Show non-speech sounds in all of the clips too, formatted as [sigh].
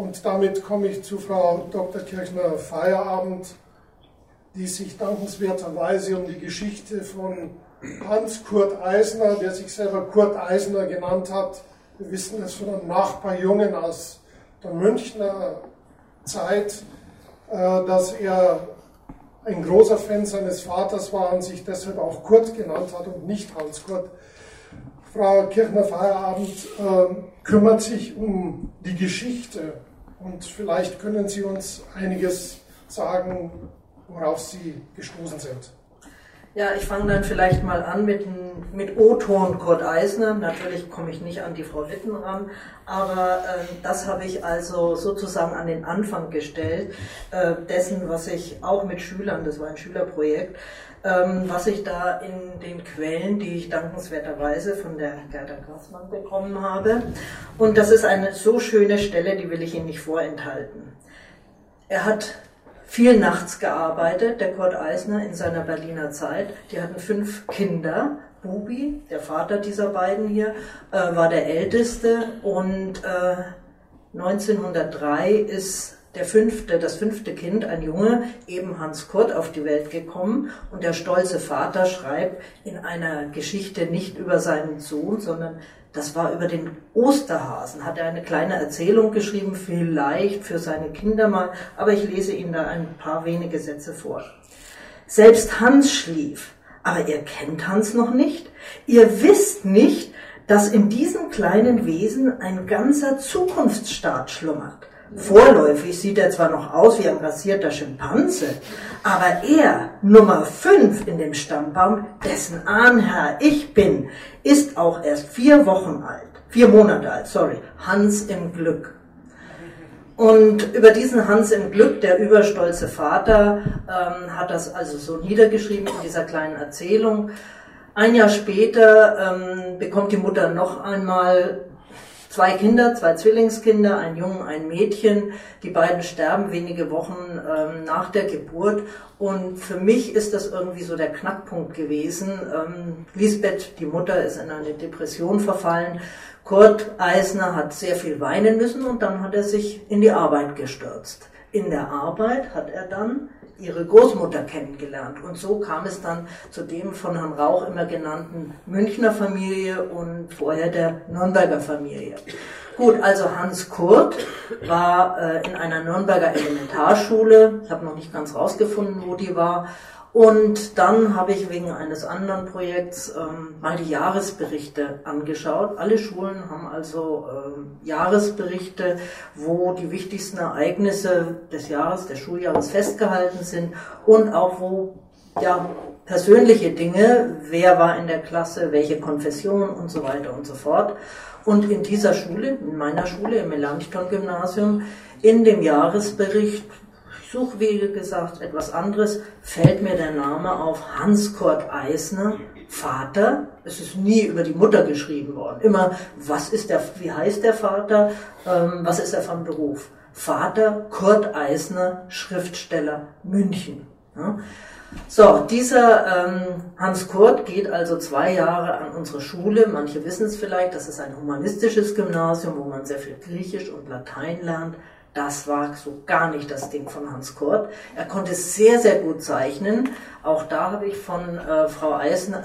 Und damit komme ich zu Frau Dr. Kirchner Feierabend, die sich dankenswerterweise um die Geschichte von Hans Kurt Eisner, der sich selber Kurt Eisner genannt hat, wir wissen es von einem Nachbarjungen aus der Münchner Zeit, äh, dass er ein großer Fan seines Vaters war und sich deshalb auch Kurt genannt hat und nicht Hans Kurt. Frau Kirchner Feierabend äh, kümmert sich um die Geschichte und vielleicht können Sie uns einiges sagen, worauf Sie gestoßen sind. Ja, ich fange dann vielleicht mal an mit, mit O-Ton Kurt Eisner. Natürlich komme ich nicht an die Frau Witten ran, aber äh, das habe ich also sozusagen an den Anfang gestellt, äh, dessen, was ich auch mit Schülern, das war ein Schülerprojekt, ähm, was ich da in den Quellen, die ich dankenswerterweise von der Gerda Grassmann bekommen habe. Und das ist eine so schöne Stelle, die will ich Ihnen nicht vorenthalten. Er hat viel nachts gearbeitet, der Kurt Eisner in seiner Berliner Zeit. Die hatten fünf Kinder. Bubi, der Vater dieser beiden hier, äh, war der älteste und äh, 1903 ist der fünfte, das fünfte Kind, ein Junge, eben Hans Kurt, auf die Welt gekommen. Und der stolze Vater schreibt in einer Geschichte nicht über seinen Sohn, sondern das war über den Osterhasen, hat er eine kleine Erzählung geschrieben, vielleicht für seine Kinder mal, aber ich lese Ihnen da ein paar wenige Sätze vor. Selbst Hans schlief, aber ihr kennt Hans noch nicht. Ihr wisst nicht, dass in diesem kleinen Wesen ein ganzer Zukunftsstaat schlummert. Vorläufig sieht er zwar noch aus wie ein rasierter Schimpanse, aber er, Nummer 5 in dem Stammbaum, dessen Ahnherr ich bin, ist auch erst vier Wochen alt, vier Monate alt, sorry, Hans im Glück. Und über diesen Hans im Glück, der überstolze Vater, ähm, hat das also so niedergeschrieben in dieser kleinen Erzählung. Ein Jahr später ähm, bekommt die Mutter noch einmal zwei Kinder, zwei Zwillingskinder, ein Jungen, ein Mädchen. Die beiden sterben wenige Wochen ähm, nach der Geburt. Und für mich ist das irgendwie so der Knackpunkt gewesen. Ähm, Lisbeth, die Mutter, ist in eine Depression verfallen. Kurt Eisner hat sehr viel weinen müssen und dann hat er sich in die Arbeit gestürzt. In der Arbeit hat er dann ihre Großmutter kennengelernt. Und so kam es dann zu dem von Herrn Rauch immer genannten Münchner Familie und vorher der Nürnberger Familie. Gut, also Hans Kurt war äh, in einer Nürnberger Elementarschule. Ich habe noch nicht ganz rausgefunden, wo die war. Und dann habe ich wegen eines anderen Projekts ähm, mal die Jahresberichte angeschaut. Alle Schulen haben also ähm, Jahresberichte, wo die wichtigsten Ereignisse des Jahres, des Schuljahres festgehalten sind und auch wo ja, persönliche Dinge, wer war in der Klasse, welche Konfession und so weiter und so fort. Und in dieser Schule, in meiner Schule, im Melanchthon-Gymnasium, in dem Jahresbericht suche, wie gesagt, etwas anderes, fällt mir der Name auf Hans-Kurt Eisner, Vater. Es ist nie über die Mutter geschrieben worden. Immer, was ist der, wie heißt der Vater, ähm, was ist er von Beruf? Vater Kurt Eisner, Schriftsteller München. Ja. So, dieser ähm, Hans Kurt geht also zwei Jahre an unsere Schule. Manche wissen es vielleicht, das ist ein humanistisches Gymnasium, wo man sehr viel Griechisch und Latein lernt. Das war so gar nicht das Ding von Hans Kurt. Er konnte sehr, sehr gut zeichnen. Auch da habe ich von äh, [laughs] Frau Eisner,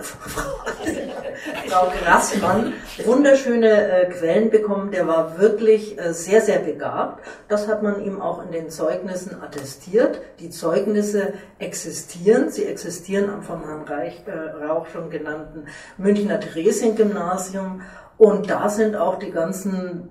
Frau Grassmann wunderschöne äh, Quellen bekommen. Der war wirklich äh, sehr, sehr begabt. Das hat man ihm auch in den Zeugnissen attestiert. Die Zeugnisse existieren. Sie existieren am von Herrn Reich, äh, Rauch schon genannten Münchner Theresien-Gymnasium. Und da sind auch die ganzen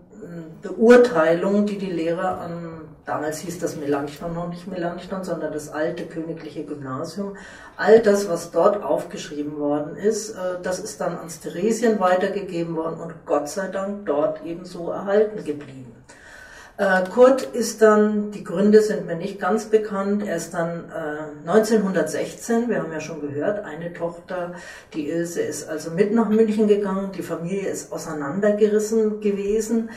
Beurteilung, die die Lehrer an, damals hieß das Melanchthon noch nicht Melanchthon, sondern das alte königliche Gymnasium, all das, was dort aufgeschrieben worden ist, äh, das ist dann ans Theresien weitergegeben worden und Gott sei Dank dort ebenso erhalten geblieben. Äh, Kurt ist dann, die Gründe sind mir nicht ganz bekannt, er ist dann 1916, äh, wir haben ja schon gehört, eine Tochter, die Ilse ist also mit nach München gegangen, die Familie ist auseinandergerissen gewesen,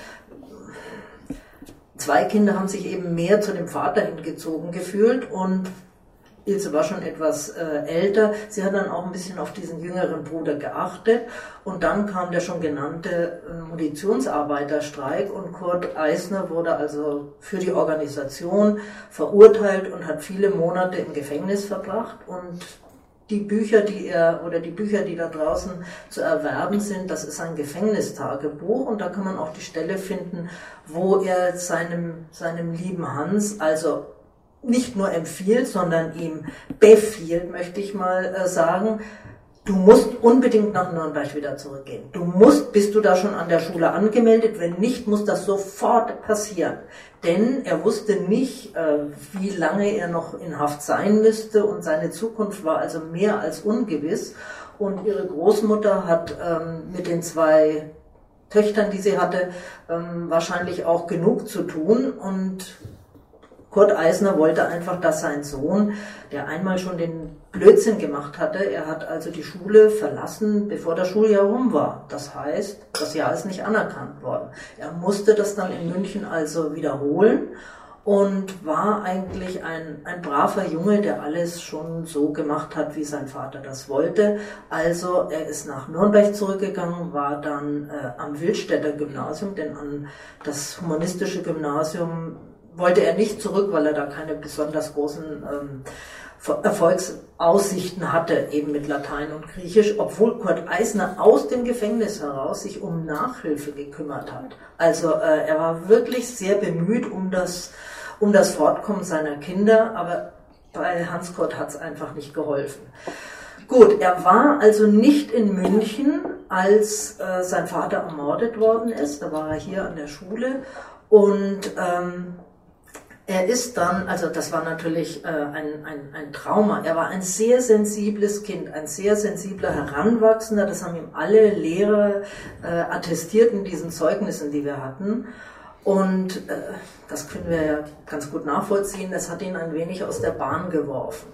Zwei Kinder haben sich eben mehr zu dem Vater hingezogen gefühlt und Ilse war schon etwas äh, älter. Sie hat dann auch ein bisschen auf diesen jüngeren Bruder geachtet. Und dann kam der schon genannte äh, Munitionsarbeiterstreik und Kurt Eisner wurde also für die Organisation verurteilt und hat viele Monate im Gefängnis verbracht. Und die Bücher, die er oder die Bücher, die da draußen zu erwerben sind, das ist ein Gefängnistagebuch und da kann man auch die Stelle finden, wo er seinem, seinem lieben Hans, also nicht nur empfiehlt, sondern ihm befiehlt, möchte ich mal äh, sagen, du musst unbedingt nach Nürnberg wieder zurückgehen. Du musst, bist du da schon an der Schule angemeldet? Wenn nicht, muss das sofort passieren. Denn er wusste nicht, äh, wie lange er noch in Haft sein müsste und seine Zukunft war also mehr als ungewiss. Und ihre Großmutter hat ähm, mit den zwei Töchtern, die sie hatte, ähm, wahrscheinlich auch genug zu tun und Kurt Eisner wollte einfach, dass sein Sohn, der einmal schon den Blödsinn gemacht hatte, er hat also die Schule verlassen, bevor das Schuljahr rum war. Das heißt, das Jahr ist nicht anerkannt worden. Er musste das dann in München also wiederholen und war eigentlich ein, ein braver Junge, der alles schon so gemacht hat, wie sein Vater das wollte. Also er ist nach Nürnberg zurückgegangen, war dann äh, am Wildstädter Gymnasium, denn an das humanistische Gymnasium wollte er nicht zurück, weil er da keine besonders großen ähm, Erfolgsaussichten hatte, eben mit Latein und Griechisch, obwohl Kurt Eisner aus dem Gefängnis heraus sich um Nachhilfe gekümmert hat. Also äh, er war wirklich sehr bemüht um das, um das Fortkommen seiner Kinder, aber bei Hans Kurt hat es einfach nicht geholfen. Gut, er war also nicht in München, als äh, sein Vater ermordet worden ist. Da war er hier an der Schule und ähm, er ist dann, also das war natürlich äh, ein, ein, ein Trauma, er war ein sehr sensibles Kind, ein sehr sensibler Heranwachsender, das haben ihm alle Lehrer äh, attestiert in diesen Zeugnissen, die wir hatten. Und äh, das können wir ja ganz gut nachvollziehen, das hat ihn ein wenig aus der Bahn geworfen.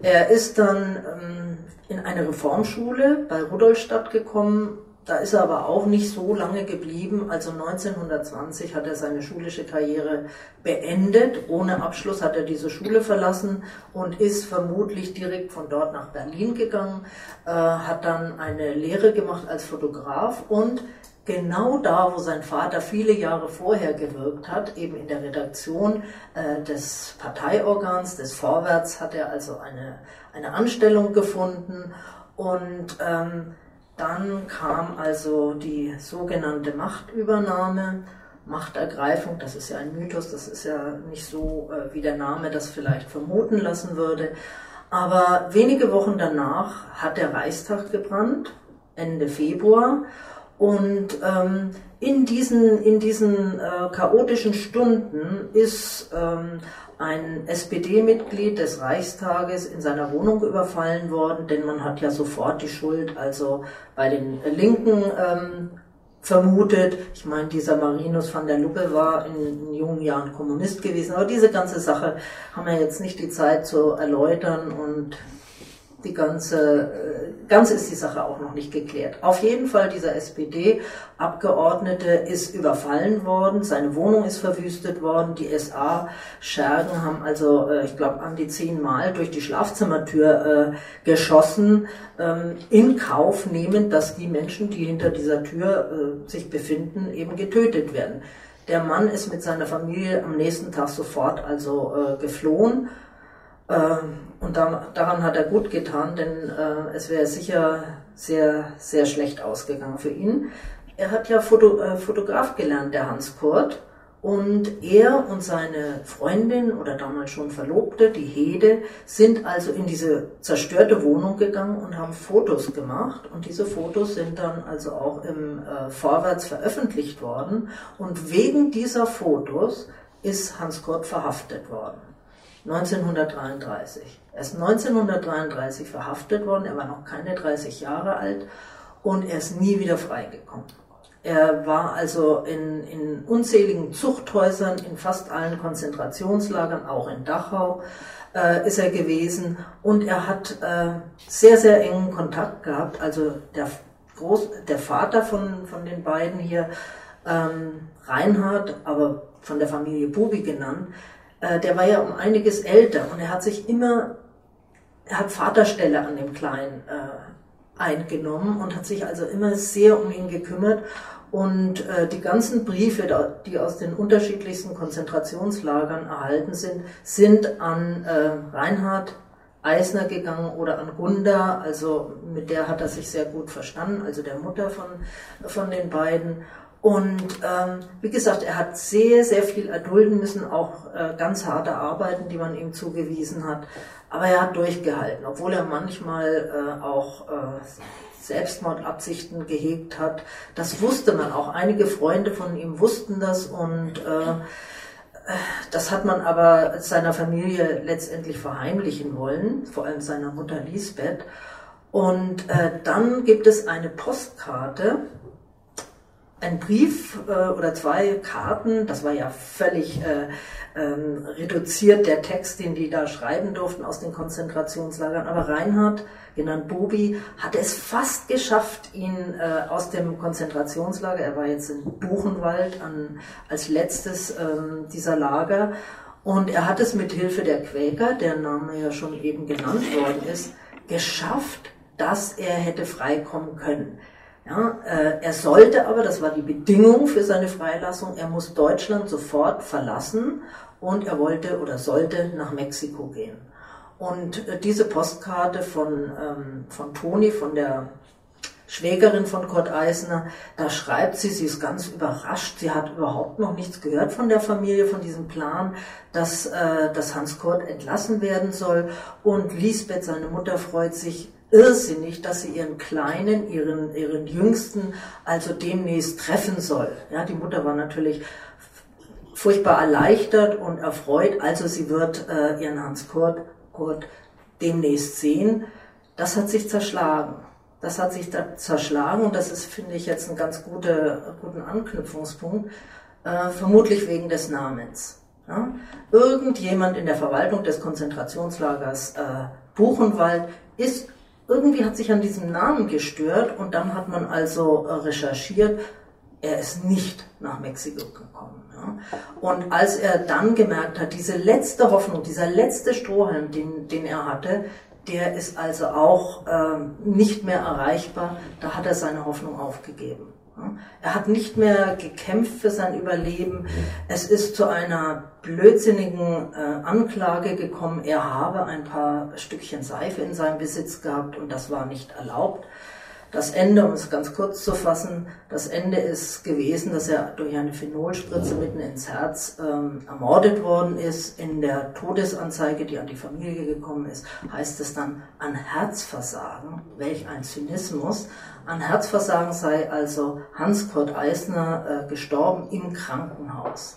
Er ist dann ähm, in eine Reformschule bei Rudolstadt gekommen da ist er aber auch nicht so lange geblieben. Also 1920 hat er seine schulische Karriere beendet. Ohne Abschluss hat er diese Schule verlassen und ist vermutlich direkt von dort nach Berlin gegangen, äh, hat dann eine Lehre gemacht als Fotograf und genau da, wo sein Vater viele Jahre vorher gewirkt hat, eben in der Redaktion äh, des Parteiorgans, des Vorwärts, hat er also eine, eine Anstellung gefunden und ähm, dann kam also die sogenannte Machtübernahme, Machtergreifung, das ist ja ein Mythos, das ist ja nicht so, äh, wie der Name das vielleicht vermuten lassen würde. Aber wenige Wochen danach hat der Reichstag gebrannt, Ende Februar. Und ähm, in diesen, in diesen äh, chaotischen Stunden ist ähm, ein SPD-Mitglied des Reichstages in seiner Wohnung überfallen worden, denn man hat ja sofort die Schuld also bei den Linken ähm, vermutet. Ich meine, dieser Marinus van der Luppe war in, in, jungen Jahren Kommunist gewesen, aber diese ganze Sache haben wir jetzt nicht die Zeit zu erläutern und die ganze, äh, ganz ist die Sache auch noch nicht geklärt. Auf jeden Fall, dieser SPD-Abgeordnete ist überfallen worden, seine Wohnung ist verwüstet worden, die SA-Schergen haben also, äh, ich glaube, an die zehnmal durch die Schlafzimmertür äh, geschossen, ähm, in Kauf nehmend, dass die Menschen, die hinter dieser Tür sich befinden, eben getötet werden. Der Mann ist mit seiner Familie am nächsten Tag sofort also geflohen ähm, und daran hat er gut getan, denn äh, es wäre sicher sehr, sehr schlecht ausgegangen für ihn. Er hat ja Foto, äh, Fotograf gelernt, der Hans Kurt. Und er und seine Freundin oder damals schon Verlobte, die Hede, sind also in diese zerstörte Wohnung gegangen und haben Fotos gemacht. Und diese Fotos sind dann also auch im äh, Vorwärts veröffentlicht worden. Und wegen dieser Fotos ist Hans Kurt verhaftet worden. 1933. Er ist 1933 verhaftet worden, er war noch keine 30 Jahre alt und er ist nie wieder freigekommen. Er war also in, in unzähligen Zuchthäusern, in fast allen Konzentrationslagern, auch in Dachau äh, ist er gewesen und er hat äh, sehr, sehr engen Kontakt gehabt. Also der, Groß, der Vater von, von den beiden hier, ähm, Reinhard, aber von der Familie Bubi genannt, äh, der war ja um einiges älter und er hat sich immer, er hat Vaterstelle an dem Kleinen äh, eingenommen und hat sich also immer sehr um ihn gekümmert. Und äh, die ganzen Briefe, die aus den unterschiedlichsten Konzentrationslagern erhalten sind, sind an äh, Reinhard Eisner gegangen oder an Gunda, also mit der hat er sich sehr gut verstanden, also der Mutter von, von den beiden. Und ähm, wie gesagt, er hat sehr, sehr viel erdulden müssen, auch äh, ganz harte Arbeiten, die man ihm zugewiesen hat. Aber er hat durchgehalten, obwohl er manchmal äh, auch äh, Selbstmordabsichten gehegt hat. Das wusste man auch. Einige Freunde von ihm wussten das und äh, das hat man aber seiner Familie letztendlich verheimlichen wollen, vor allem seiner Mutter Lisbeth. Und äh, dann gibt es eine Postkarte, ein Brief äh, oder zwei Karten, das war ja völlig äh, ähm, reduziert, der Text, den die da schreiben durften aus den Konzentrationslagern. Aber Reinhard, genannt Bubi, hatte es fast geschafft, ihn äh, aus dem Konzentrationslager, er war jetzt in Buchenwald an, als letztes ähm, dieser Lager, und er hat es mit Hilfe der Quäker, der Name ja schon eben genannt worden ist, geschafft, dass er hätte freikommen können. Ja, äh, er sollte aber, das war die Bedingung für seine Freilassung, er muss Deutschland sofort verlassen und er wollte oder sollte nach Mexiko gehen. Und äh, diese Postkarte von, ähm, von Toni, von der Schwägerin von Kurt Eisner, da schreibt sie, sie ist ganz überrascht, sie hat überhaupt noch nichts gehört von der Familie, von diesem Plan, dass, äh, dass Hans Kurt entlassen werden soll. Und Lisbeth, seine Mutter, freut sich irrsinnig, dass sie ihren Kleinen, ihren, ihren Jüngsten, also demnächst treffen soll. Ja, die Mutter war natürlich furchtbar erleichtert und erfreut, also sie wird äh, ihren Hans Kurt, Kurt demnächst sehen. Das hat sich zerschlagen. Das hat sich zerschlagen und das ist, finde ich, jetzt ein ganz guter, guten Anknüpfungspunkt, äh, vermutlich wegen des Namens. Ja? Irgendjemand in der Verwaltung des Konzentrationslagers äh, Buchenwald ist irgendwie hat sich an diesem Namen gestört und dann hat man also äh, recherchiert, er ist nicht nach Mexiko gekommen. Ja. Und als er dann gemerkt hat, diese letzte Hoffnung, dieser letzte Strohhalm, den, den er hatte, der ist also auch ähm, nicht mehr erreichbar, da hat er seine Hoffnung aufgegeben. Er hat nicht mehr gekämpft für sein Überleben. Es ist zu einer blödsinnigen äh, Anklage gekommen, er habe ein paar Stückchen Seife in seinem Besitz gehabt und das war nicht erlaubt. Das Ende, um es ganz kurz zu fassen, das Ende ist gewesen, dass er durch eine Phenolspritze mitten ins Herz ähm, ermordet worden ist. In der Todesanzeige, die an die Familie gekommen ist, heißt es dann an Herzversagen. Welch ein Zynismus. An Herzversagen sei also Hans-Kurt Eisner äh, gestorben im Krankenhaus.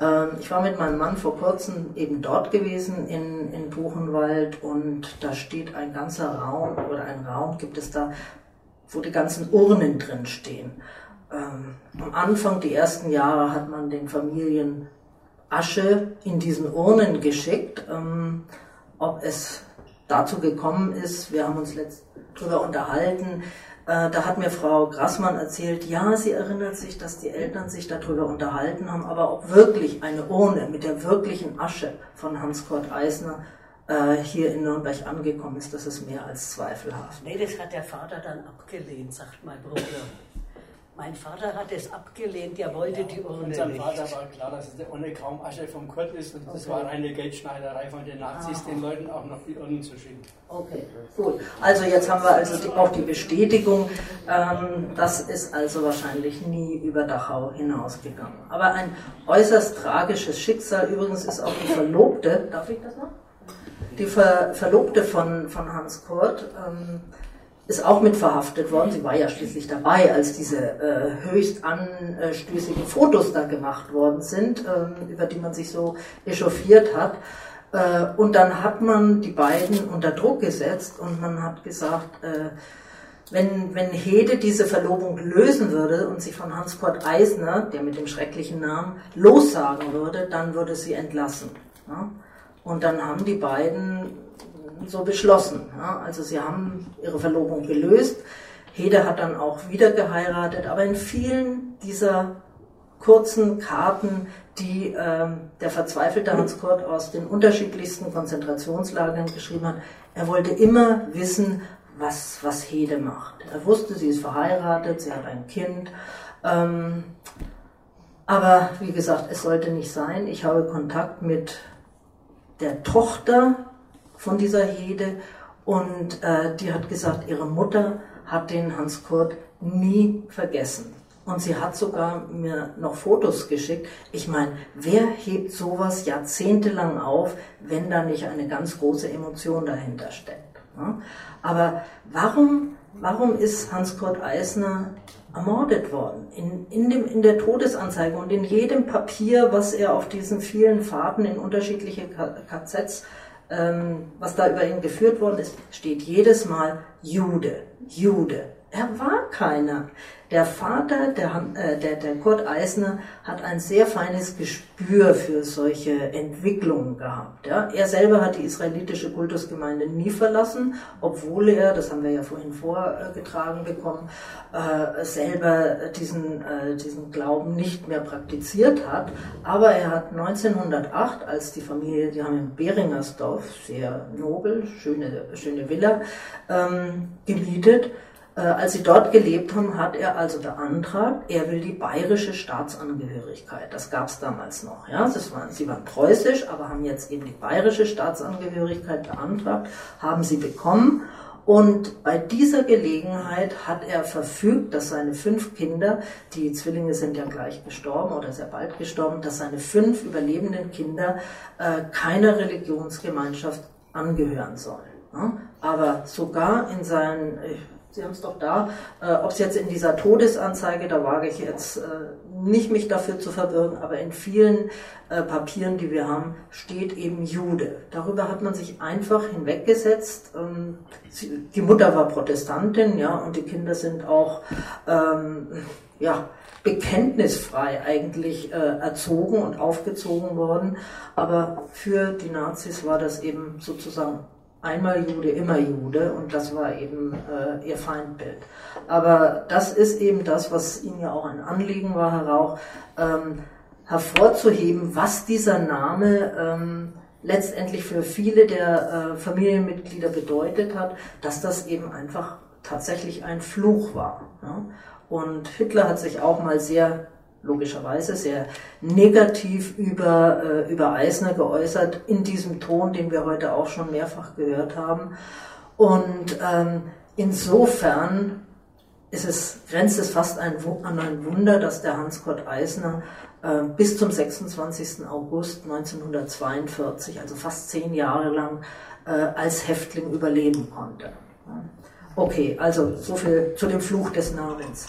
Ähm, ich war mit meinem Mann vor kurzem eben dort gewesen in, in Buchenwald und da steht ein ganzer Raum oder ein Raum gibt es da, wo die ganzen Urnen drin stehen. Ähm, am Anfang, die ersten Jahre, hat man den Familien Asche in diesen Urnen geschickt. Ähm, ob es dazu gekommen ist, wir haben uns letzt darüber unterhalten. Äh, da hat mir Frau Grassmann erzählt, ja, sie erinnert sich, dass die Eltern sich darüber unterhalten haben, aber ob wirklich eine Urne mit der wirklichen Asche von Hans-Kurt Eisner äh, hier in Nürnberg angekommen ist, das ist mehr als zweifelhaft. Nee, das hat der Vater dann abgelehnt, sagt mein Bruder. Mein Vater hat es abgelehnt, der wollte ja, die Urne Unserem Vater war klar, dass es der Urne kaum Asche vom Kurt ist und das war eine Geldschneiderei von den Nazis, Aha. den Leuten auch noch die Urnen zu schicken. Okay, gut. Also jetzt haben wir also die, auch die Bestätigung, ähm, das ist also wahrscheinlich nie über Dachau hinausgegangen. Aber ein äußerst tragisches Schicksal. Übrigens ist auch die Verlobte, darf ich das noch? Die Ver Verlobte von, von Hans Kurt, ähm, ist auch mit verhaftet worden. Sie war ja schließlich dabei, als diese äh, höchst anstößigen Fotos da gemacht worden sind, äh, über die man sich so echauffiert hat. Äh, und dann hat man die beiden unter Druck gesetzt und man hat gesagt, äh, wenn, wenn Hede diese Verlobung lösen würde und sich von Hans-Kurt Eisner, der mit dem schrecklichen Namen, lossagen würde, dann würde sie entlassen. Ja? Und dann haben die beiden so beschlossen. Ja? Also sie haben ihre Verlobung gelöst. Hede hat dann auch wieder geheiratet, aber in vielen dieser kurzen Karten, die ähm, der verzweifelte Hans Kurt aus den unterschiedlichsten Konzentrationslagern geschrieben hat. Er wollte immer wissen, was, was Hede macht. Er wusste, sie ist verheiratet, sie hat ein Kind. Ähm, aber wie gesagt, es sollte nicht sein. Ich habe Kontakt mit der Tochter von dieser Hede und äh, die hat gesagt, ihre Mutter hat den Hans Kurt nie vergessen. Und sie hat sogar mir noch Fotos geschickt. Ich meine, wer hebt sowas jahrzehntelang auf, wenn da nicht eine ganz große Emotion dahinter steckt? Ne? Aber warum, warum ist Hans-Kurt Eisner ermordet worden? In, in, dem, in der Todesanzeige und in jedem Papier, was er auf diesen vielen Fahrten in unterschiedliche KZs, was da über ihn geführt worden ist, steht jedes Mal Jude, Jude. Er war keiner. Der Vater, der, äh, der, der Kurt Eisner, hat ein sehr feines Gespür für solche Entwicklungen gehabt. Ja. Er selber hat die israelitische Kultusgemeinde nie verlassen, obwohl er, das haben wir ja vorhin vorgetragen bekommen, äh, selber diesen, äh, diesen Glauben nicht mehr praktiziert hat. Aber er hat 1908, als die Familie, die haben in Beringersdorf, sehr nobel, schöne, schöne Villa, ähm, gemietet, als sie dort gelebt haben, hat er also beantragt, er will die bayerische Staatsangehörigkeit. Das gab es damals noch. Ja? Das waren, sie waren preußisch, aber haben jetzt eben die bayerische Staatsangehörigkeit beantragt, haben sie bekommen. Und bei dieser Gelegenheit hat er verfügt, dass seine fünf Kinder, die Zwillinge sind ja gleich gestorben oder sehr bald gestorben, dass seine fünf überlebenden Kinder äh, keiner Religionsgemeinschaft angehören sollen. Ja? Aber sogar in seinen, Sie haben es doch da. Äh, Ob es jetzt in dieser Todesanzeige, da wage ich jetzt äh, nicht mich dafür zu verbirgen, aber in vielen äh, Papieren, die wir haben, steht eben Jude. Darüber hat man sich einfach hinweggesetzt. Ähm, sie, die Mutter war Protestantin, ja, und die Kinder sind auch, ähm, ja, bekenntnisfrei eigentlich äh, erzogen und aufgezogen worden. Aber für die Nazis war das eben sozusagen einmal Jude, immer Jude und das war eben äh, ihr Feindbild. Aber das ist eben das, was ihm ja auch ein Anliegen war, heraus, ähm, hervorzuheben, was dieser Name ähm, letztendlich für viele der äh, Familienmitglieder bedeutet hat, dass das eben einfach tatsächlich ein Fluch war. Ja? Und Hitler hat sich auch mal sehr logischerweise sehr negativ über, äh, über Eisner geäußert, in diesem Ton, den wir heute auch schon mehrfach gehört haben. Und ähm, insofern ist es, grenzt es fast ein, an ein Wunder, dass der Hans-Kurt Eisner äh, bis zum 26. August 1942, also fast zehn Jahre lang, äh, als Häftling überleben konnte. Okay, also so viel zu dem Fluch des Namens.